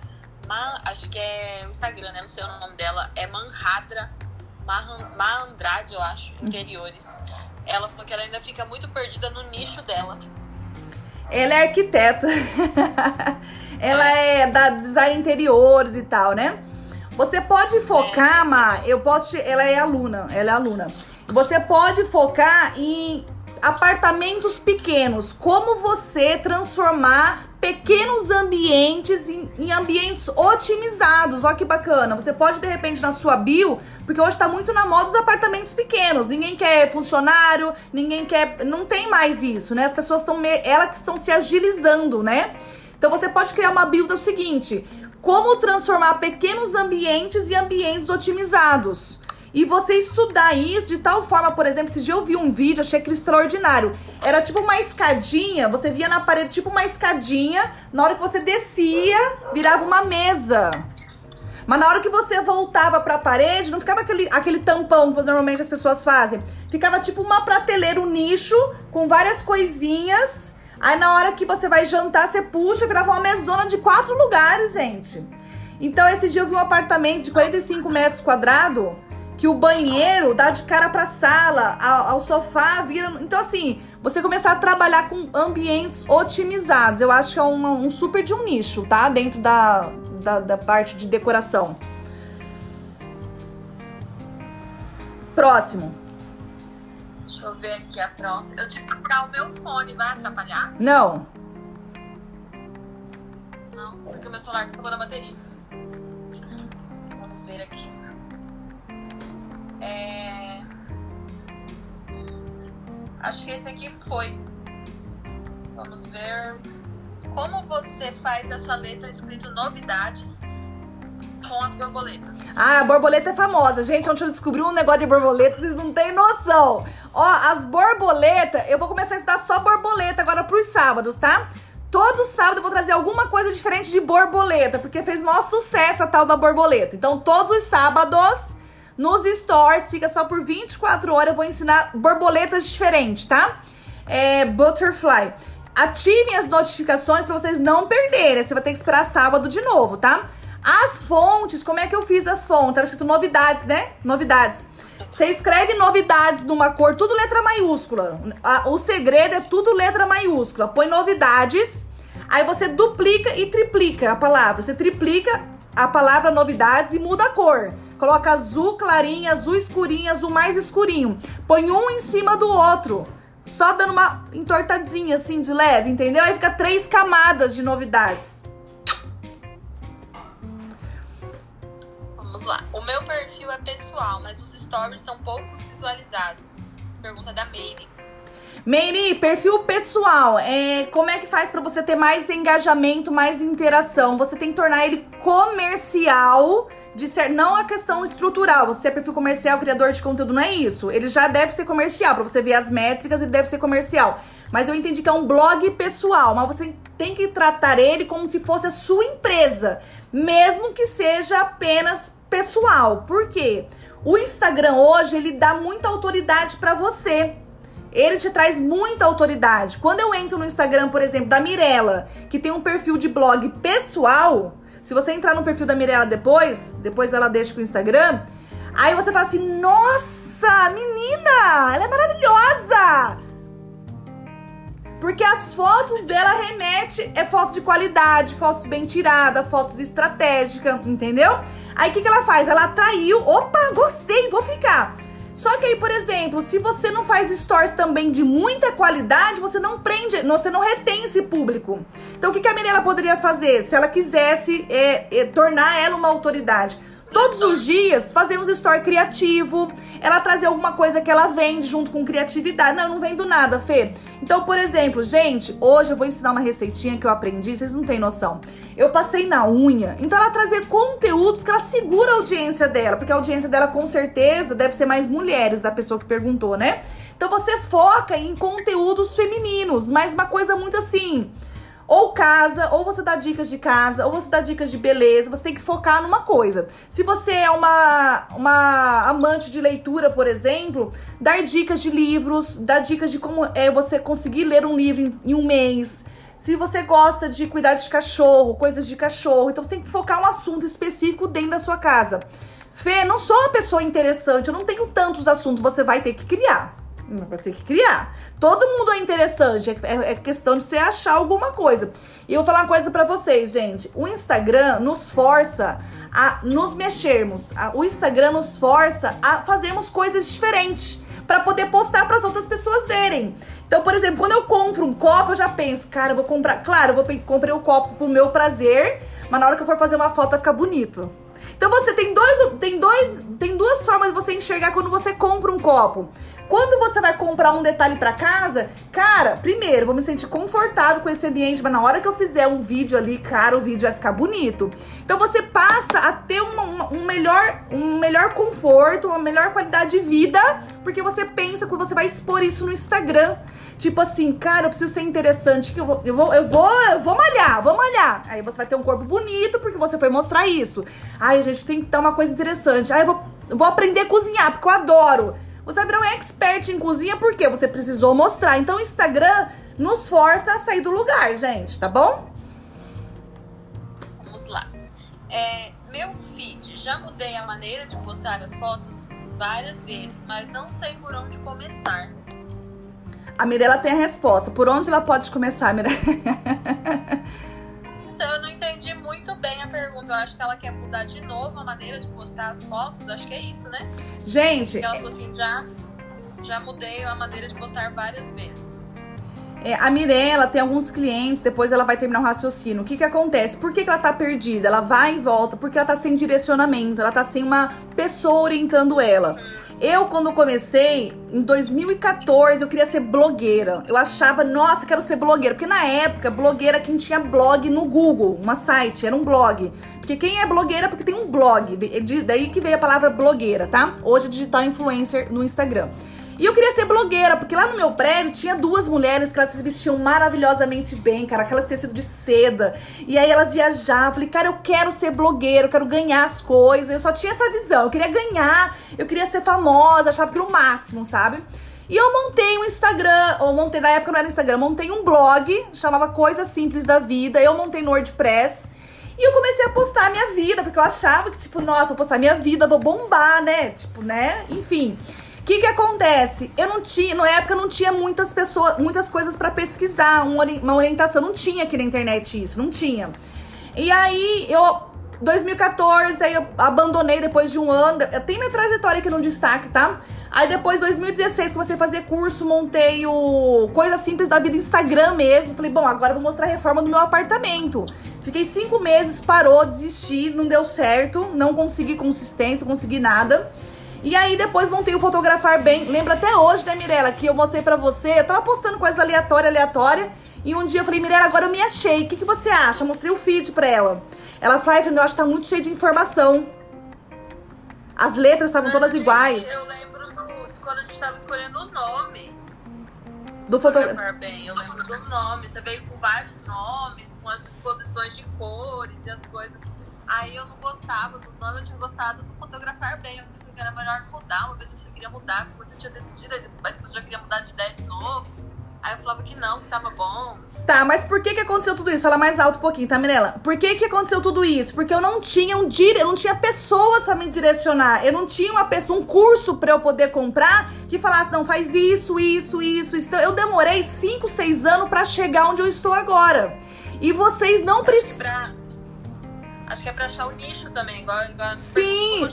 Ma- acho que é o Instagram, né? Não sei o nome dela, é Manhadra Mahandrade, eu acho, interiores. Ela falou que ela ainda fica muito perdida no nicho dela. Ela é arquiteta. ela é da design interiores e tal, né? Você pode focar, Ma, eu posso te, ela é aluna, ela é aluna. Você pode focar em apartamentos pequenos, como você transformar pequenos ambientes em, em ambientes otimizados. Olha que bacana. Você pode de repente na sua bio, porque hoje tá muito na moda os apartamentos pequenos. Ninguém quer funcionário, ninguém quer, não tem mais isso, né? As pessoas estão elas que estão se agilizando, né? Então você pode criar uma bio do seguinte: como transformar pequenos ambientes em ambientes otimizados. E você estudar isso de tal forma, por exemplo, dia eu vi um vídeo, achei aquilo extraordinário. Era tipo uma escadinha, você via na parede tipo uma escadinha, na hora que você descia, virava uma mesa. Mas na hora que você voltava pra parede, não ficava aquele, aquele tampão que normalmente as pessoas fazem. Ficava tipo uma prateleira, um nicho, com várias coisinhas. Aí na hora que você vai jantar, você puxa, virava uma mesona de quatro lugares, gente. Então esse dia eu vi um apartamento de 45 metros quadrados que o banheiro dá de cara pra sala, ao, sofá vira. Então, assim, você começar a trabalhar com ambientes otimizados. Eu acho que é um, um super de um nicho, tá? Dentro da, da, da parte de decoração. Próximo. Deixa eu ver aqui a próxima. Eu tive que tirar o meu fone, vai atrapalhar? Não. Não, porque o meu celular ficou na bateria. Vamos ver aqui. É... Acho que esse aqui foi. Vamos ver. Como você faz essa letra escrito novidades com as borboletas? Ah, a borboleta é famosa. Gente, ontem eu descobri um negócio de borboleta, vocês não têm noção. Ó, as borboletas, eu vou começar a estudar só borboleta agora pros sábados, tá? Todo sábado eu vou trazer alguma coisa diferente de borboleta, porque fez maior sucesso a tal da borboleta. Então, todos os sábados, nos stores, fica só por 24 horas, eu vou ensinar borboletas diferentes, tá? É, butterfly. Ativem as notificações para vocês não perderem. Você vai ter que esperar sábado de novo, tá? As fontes, como é que eu fiz as fontes? Tava escrito novidades, né? Novidades. Você escreve novidades numa cor, tudo letra maiúscula. O segredo é tudo letra maiúscula. Põe novidades, aí você duplica e triplica a palavra. Você triplica a palavra novidades e muda a cor. Coloca azul clarinho, azul escurinho, azul mais escurinho. Põe um em cima do outro. Só dando uma entortadinha assim de leve, entendeu? Aí fica três camadas de novidades. lá. O meu perfil é pessoal, mas os stories são poucos visualizados. Pergunta da Meire. Meire, perfil pessoal, é, como é que faz para você ter mais engajamento, mais interação? Você tem que tornar ele comercial, de ser, não a questão estrutural. Você é perfil comercial, criador de conteúdo, não é isso. Ele já deve ser comercial, para você ver as métricas, ele deve ser comercial. Mas eu entendi que é um blog pessoal, mas você tem que tratar ele como se fosse a sua empresa, mesmo que seja apenas pessoal. Por quê? O Instagram hoje ele dá muita autoridade para você. Ele te traz muita autoridade. Quando eu entro no Instagram, por exemplo, da Mirella, que tem um perfil de blog pessoal, se você entrar no perfil da Mirella depois, depois dela deixa com o Instagram, aí você fala assim: "Nossa, menina, ela é maravilhosa!" Porque as fotos dela remete é fotos de qualidade, fotos bem tiradas, fotos estratégicas, entendeu? Aí o que, que ela faz? Ela atraiu, opa, gostei, vou ficar. Só que aí, por exemplo, se você não faz stories também de muita qualidade, você não prende, você não retém esse público. Então, o que, que a Mirella poderia fazer se ela quisesse é, é, tornar ela uma autoridade? Todos os dias fazer uns story criativo, ela trazer alguma coisa que ela vende junto com criatividade. Não, eu não vendo nada, Fê. Então, por exemplo, gente, hoje eu vou ensinar uma receitinha que eu aprendi, vocês não têm noção. Eu passei na unha, então ela trazer conteúdos que ela segura a audiência dela, porque a audiência dela com certeza deve ser mais mulheres da pessoa que perguntou, né? Então você foca em conteúdos femininos, mas uma coisa muito assim, ou casa, ou você dá dicas de casa, ou você dá dicas de beleza. Você tem que focar numa coisa. Se você é uma, uma amante de leitura, por exemplo, dar dicas de livros, dar dicas de como é você conseguir ler um livro em, em um mês. Se você gosta de cuidar de cachorro, coisas de cachorro, então você tem que focar um assunto específico dentro da sua casa. Fê, não sou uma pessoa interessante, eu não tenho tantos assuntos, você vai ter que criar. Vai ter que criar. Todo mundo é interessante. É, é, questão de você achar alguma coisa. E eu vou falar uma coisa para vocês, gente. O Instagram nos força a nos mexermos. O Instagram nos força a fazermos coisas diferentes para poder postar para as outras pessoas verem. Então, por exemplo, quando eu compro um copo, eu já penso, cara, eu vou comprar. Claro, eu vou comprei o copo pro meu prazer, mas na hora que eu for fazer uma foto vai ficar bonito. Então você tem dois, tem dois, tem duas formas de você enxergar quando você compra um copo. Quando você vai comprar um detalhe para casa, cara, primeiro, vou me sentir confortável com esse ambiente, mas na hora que eu fizer um vídeo ali, cara, o vídeo vai ficar bonito. Então você passa a ter uma, uma, um, melhor, um melhor conforto, uma melhor qualidade de vida, porque você pensa que você vai expor isso no Instagram. Tipo assim, cara, eu preciso ser interessante, que eu vou, eu vou, eu vou, eu vou malhar, vou malhar. Aí você vai ter um corpo bonito porque você foi mostrar isso. Ai, gente, tem que dar uma coisa interessante. Ai, eu vou, eu vou aprender a cozinhar, porque eu adoro. Você vai virar um expert em cozinha porque você precisou mostrar. Então o Instagram nos força a sair do lugar, gente, tá bom? Vamos lá. É, meu feed, já mudei a maneira de postar as fotos? várias vezes, mas não sei por onde começar. A Mirella tem a resposta. Por onde ela pode começar, Mirella? então, eu não entendi muito bem a pergunta. Eu acho que ela quer mudar de novo a maneira de postar as fotos. Acho que é isso, né? Gente. Porque ela falou assim: já, já mudei a maneira de postar várias vezes. É, a Mirella tem alguns clientes, depois ela vai terminar o raciocínio. O que que acontece? Por que, que ela tá perdida? Ela vai e volta porque ela tá sem direcionamento, ela tá sem uma pessoa orientando ela. Eu, quando comecei, em 2014, eu queria ser blogueira. Eu achava, nossa, quero ser blogueira. Porque na época, blogueira quem tinha blog no Google, uma site, era um blog. Porque quem é blogueira porque tem um blog. Daí que veio a palavra blogueira, tá? Hoje é digital influencer no Instagram. E eu queria ser blogueira, porque lá no meu prédio tinha duas mulheres que elas se vestiam maravilhosamente bem, cara, aquelas tecidos de seda. E aí elas viajavam. Falei, cara, eu quero ser blogueira, eu quero ganhar as coisas. Eu só tinha essa visão. Eu queria ganhar, eu queria ser famosa, achava que era o máximo, sabe? E eu montei um Instagram, ou montei, na época não era Instagram, montei um blog, chamava Coisas Simples da Vida. Eu montei no WordPress. E eu comecei a postar a minha vida, porque eu achava que, tipo, nossa, vou postar minha vida, vou bombar, né? Tipo, né? Enfim que que acontece? Eu não tinha, na época não tinha muitas pessoas, muitas coisas para pesquisar, uma orientação, não tinha aqui na internet isso, não tinha. E aí eu 2014, aí eu abandonei depois de um ano. Eu tenho minha trajetória aqui no destaque, tá? Aí depois, 2016, comecei a fazer curso, montei o Coisa Simples da Vida Instagram mesmo. Falei, bom, agora vou mostrar a reforma do meu apartamento. Fiquei cinco meses, parou, desisti, não deu certo, não consegui consistência, não consegui nada. E aí depois montei o Fotografar Bem. Lembra até hoje, né, Mirella, que eu mostrei pra você. Eu tava postando coisas aleatórias, aleatórias. E um dia eu falei, Mirella, agora eu me achei. O que, que você acha? Eu mostrei o feed pra ela. Ela falou, eu acho que tá muito cheio de informação. As letras estavam todas iguais. Eu lembro quando a gente tava escolhendo o nome. Do fotografar bem, eu lembro do nome. Você veio com vários nomes, com as disposições de cores e as coisas. Aí eu não gostava dos nomes, eu tinha gostado do fotografar bem. Eu que era melhor mudar, uma vez você queria mudar, que você tinha decidido, aí depois você já queria mudar de ideia de novo. Aí eu falava que não, que tava bom. Tá, mas por que que aconteceu tudo isso? Fala mais alto um pouquinho, tá, Mirella? Por que que aconteceu tudo isso? Porque eu não tinha um dire... eu não tinha pessoas pra me direcionar. Eu não tinha uma pessoa, um curso para eu poder comprar que falasse, não, faz isso, isso, isso, isso. Então, eu demorei 5, 6 anos para chegar onde eu estou agora. E vocês não precisam Acho que é pra achar o nicho também, igual, igual Sim!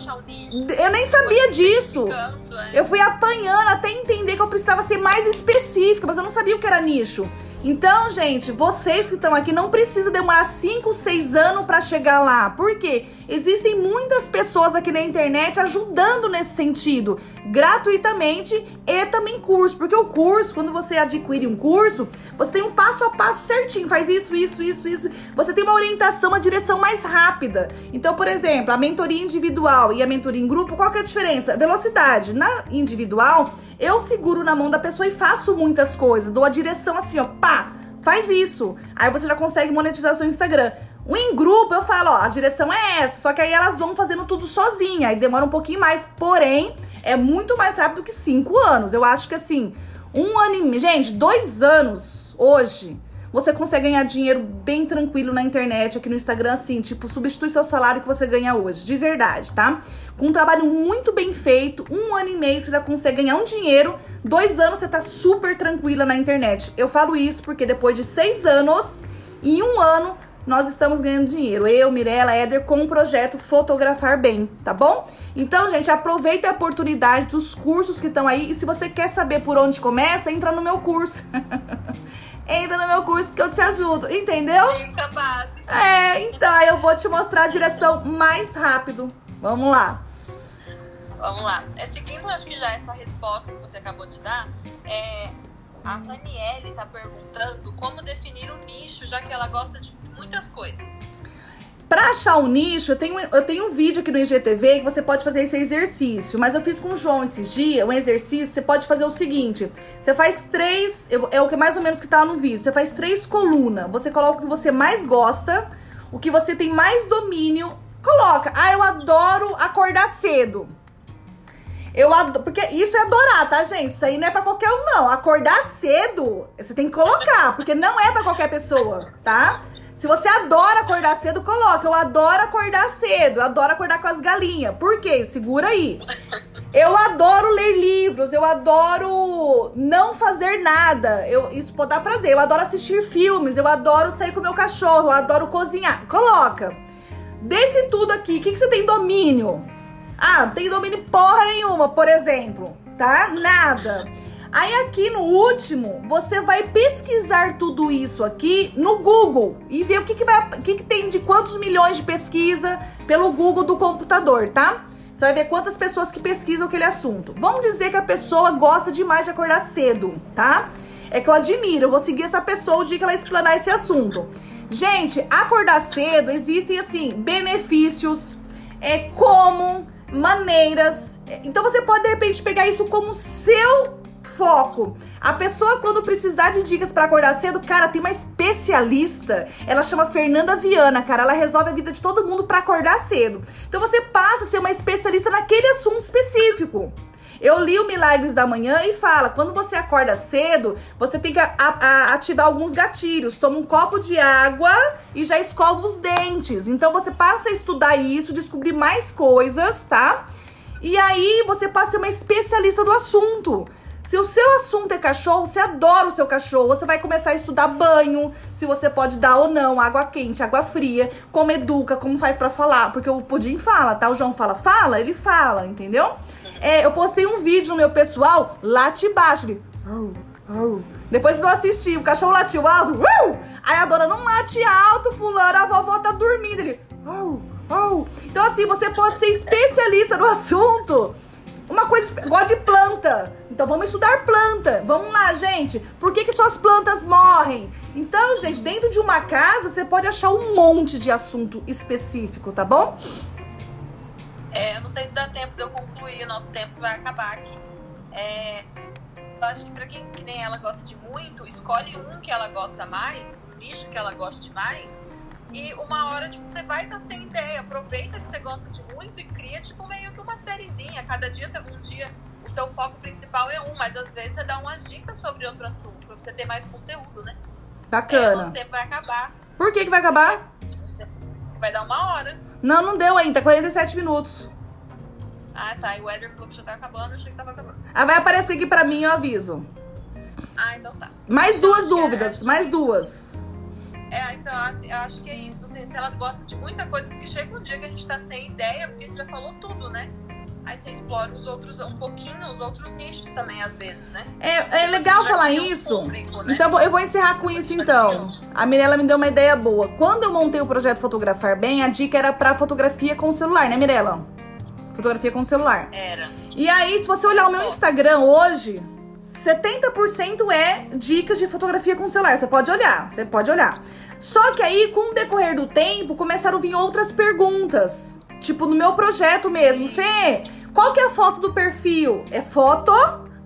Eu nem sabia disso. É. Eu fui apanhando até entender que eu precisava ser mais específica, mas eu não sabia o que era nicho. Então, gente, vocês que estão aqui não precisa demorar 5, 6 anos para chegar lá. Por quê? Existem muitas pessoas aqui na internet ajudando nesse sentido, gratuitamente e também curso. Porque o curso, quando você adquire um curso, você tem um passo a passo certinho, faz isso, isso, isso, isso. Você tem uma orientação, uma direção mais rápida. Então, por exemplo, a mentoria individual e a mentoria em grupo, qual que é a diferença? Velocidade. Na individual, eu seguro na mão da pessoa e faço muitas coisas, dou a direção assim, ó, pá, Faz isso. Aí você já consegue monetizar seu Instagram. O em grupo eu falo, ó, a direção é essa. Só que aí elas vão fazendo tudo sozinha. Aí demora um pouquinho mais. Porém, é muito mais rápido que cinco anos. Eu acho que assim, um ano e. Gente, dois anos hoje você consegue ganhar dinheiro bem tranquilo na internet, aqui no Instagram, assim, tipo, substitui seu salário que você ganha hoje, de verdade, tá? Com um trabalho muito bem feito, um ano e meio você já consegue ganhar um dinheiro, dois anos você tá super tranquila na internet. Eu falo isso porque depois de seis anos, em um ano, nós estamos ganhando dinheiro. Eu, Mirella, Éder, com o projeto Fotografar Bem, tá bom? Então, gente, aproveita a oportunidade dos cursos que estão aí. E se você quer saber por onde começa, entra no meu curso. entra no meu curso que eu te ajudo, entendeu? Dica básica. É, então eu vou te mostrar a direção mais rápido. Vamos lá. Vamos lá. É, seguindo, acho que já essa resposta que você acabou de dar, é, a Raniele está perguntando como definir o nicho, já que ela gosta de muitas coisas. Pra achar o nicho, eu tenho, eu tenho um vídeo aqui no IGTV que você pode fazer esse exercício. Mas eu fiz com o João esses dias, um exercício, você pode fazer o seguinte. Você faz três, é o que mais ou menos que tá no vídeo. Você faz três colunas. Você coloca o que você mais gosta, o que você tem mais domínio. Coloca, ah, eu adoro acordar cedo. Eu adoro, porque isso é adorar, tá, gente? Isso aí não é pra qualquer um, não. Acordar cedo, você tem que colocar, porque não é pra qualquer pessoa, tá? Se você adora acordar cedo, coloca. Eu adoro acordar cedo. Eu adoro acordar com as galinhas. Por quê? Segura aí. Eu adoro ler livros, eu adoro não fazer nada. Eu, isso pode dar prazer. Eu adoro assistir filmes, eu adoro sair com meu cachorro, eu adoro cozinhar. Coloca. Desse tudo aqui, o que, que você tem domínio? Ah, não tem domínio porra nenhuma, por exemplo, tá? Nada. Aí aqui no último, você vai pesquisar tudo isso aqui no Google e ver o que, que, vai, o que, que tem de quantos milhões de pesquisa pelo Google do computador, tá? Você vai ver quantas pessoas que pesquisam aquele assunto. Vamos dizer que a pessoa gosta demais de acordar cedo, tá? É que eu admiro, eu vou seguir essa pessoa o dia que ela explanar esse assunto. Gente, acordar cedo existem assim benefícios, é como maneiras. Então você pode de repente pegar isso como seu foco. A pessoa, quando precisar de dicas para acordar cedo, cara, tem uma especialista. Ela chama Fernanda Viana, cara. Ela resolve a vida de todo mundo para acordar cedo. Então você passa a ser uma especialista naquele assunto específico. Eu li o Milagres da Manhã e fala: quando você acorda cedo, você tem que a, a, ativar alguns gatilhos. Toma um copo de água e já escova os dentes. Então você passa a estudar isso, descobrir mais coisas, tá? E aí você passa a ser uma especialista do assunto. Se o seu assunto é cachorro, você adora o seu cachorro, você vai começar a estudar banho, se você pode dar ou não, água quente, água fria, como educa, como faz para falar, porque o Pudim fala, tá? O João fala, fala, ele fala, entendeu? É, eu postei um vídeo no meu pessoal, late baixo, ele... Depois eu assisti, o cachorro latiu alto, aí a dona não late alto, fulano, a vovó tá dormindo, ele... Então assim, você pode ser especialista no assunto uma coisa. Gosto de planta. Então vamos estudar planta. Vamos lá, gente. Por que, que suas plantas morrem? Então, gente, dentro de uma casa você pode achar um monte de assunto específico, tá bom? É, não sei se dá tempo de eu concluir, nosso tempo vai acabar aqui. É, eu acho que pra quem que nem ela gosta de muito, escolhe um que ela gosta mais, um nicho que ela goste mais e uma hora, tipo, você vai estar tá sem ideia. Aproveita que você gosta de muito e cria, tipo, meio que uma sériezinha. Cada dia, um dia, o seu foco principal é um, mas às vezes você dá umas dicas sobre outro assunto, pra você ter mais conteúdo, né? Bacana. É, o tempo vai acabar. Por que que vai acabar? Vai dar uma hora. Não, não deu ainda, 47 minutos. Ah, tá. E o Eder falou que já tá acabando, eu achei que tava acabando. Ah, vai aparecer aqui pra mim, eu aviso. Ah, então tá. Mais duas dúvidas, mais duas. É, então, assim, eu acho que é isso. Assim, se ela gosta de muita coisa, porque chega um dia que a gente tá sem ideia, porque a gente já falou tudo, né? Aí você explora os outros, um pouquinho, os outros nichos também, às vezes, né? É, é legal falar isso. Né? Então, eu vou encerrar com isso, então. A Mirella me deu uma ideia boa. Quando eu montei o projeto Fotografar Bem, a dica era pra fotografia com celular, né, Mirella? Fotografia com celular. Era. E aí, se você olhar o meu Instagram hoje, 70% é dicas de fotografia com celular. Você pode olhar, você pode olhar. Só que aí, com o decorrer do tempo, começaram a vir outras perguntas. Tipo, no meu projeto mesmo. Fê, qual que é a foto do perfil? É foto,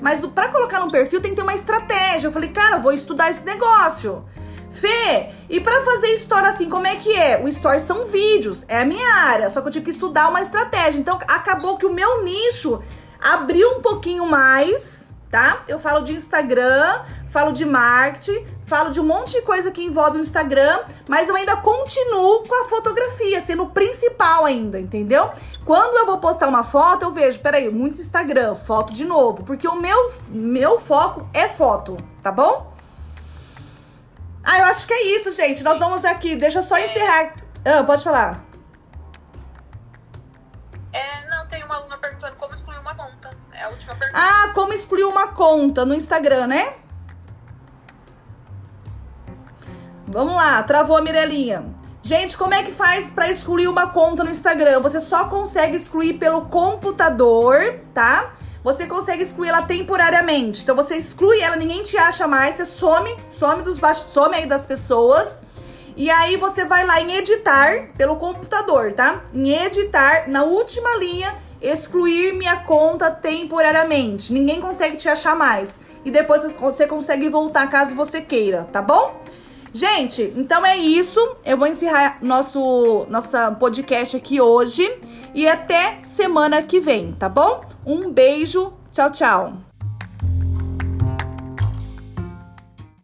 mas para colocar no perfil tem que ter uma estratégia. Eu falei, cara, vou estudar esse negócio. Fê, e para fazer história assim, como é que é? O story são vídeos, é a minha área, só que eu tive que estudar uma estratégia. Então acabou que o meu nicho abriu um pouquinho mais tá? Eu falo de Instagram, falo de marketing, falo de um monte de coisa que envolve o Instagram, mas eu ainda continuo com a fotografia, sendo o principal ainda, entendeu? Quando eu vou postar uma foto, eu vejo, peraí, muito Instagram, foto de novo, porque o meu, meu foco é foto, tá bom? Ah, eu acho que é isso, gente. Nós vamos aqui, deixa eu só encerrar. Ah, pode falar. É, não, tem uma aluna perguntando como. É a última pergunta. Ah, como excluir uma conta no Instagram, né? Vamos lá, travou a Mirelinha. Gente, como é que faz para excluir uma conta no Instagram? Você só consegue excluir pelo computador, tá? Você consegue excluir ela temporariamente. Então você exclui ela, ninguém te acha mais, você some, some dos baixos, some aí das pessoas. E aí você vai lá em editar pelo computador, tá? Em editar, na última linha, excluir minha conta temporariamente. Ninguém consegue te achar mais. E depois você consegue voltar caso você queira, tá bom? Gente, então é isso. Eu vou encerrar nosso nossa podcast aqui hoje e até semana que vem, tá bom? Um beijo. Tchau, tchau.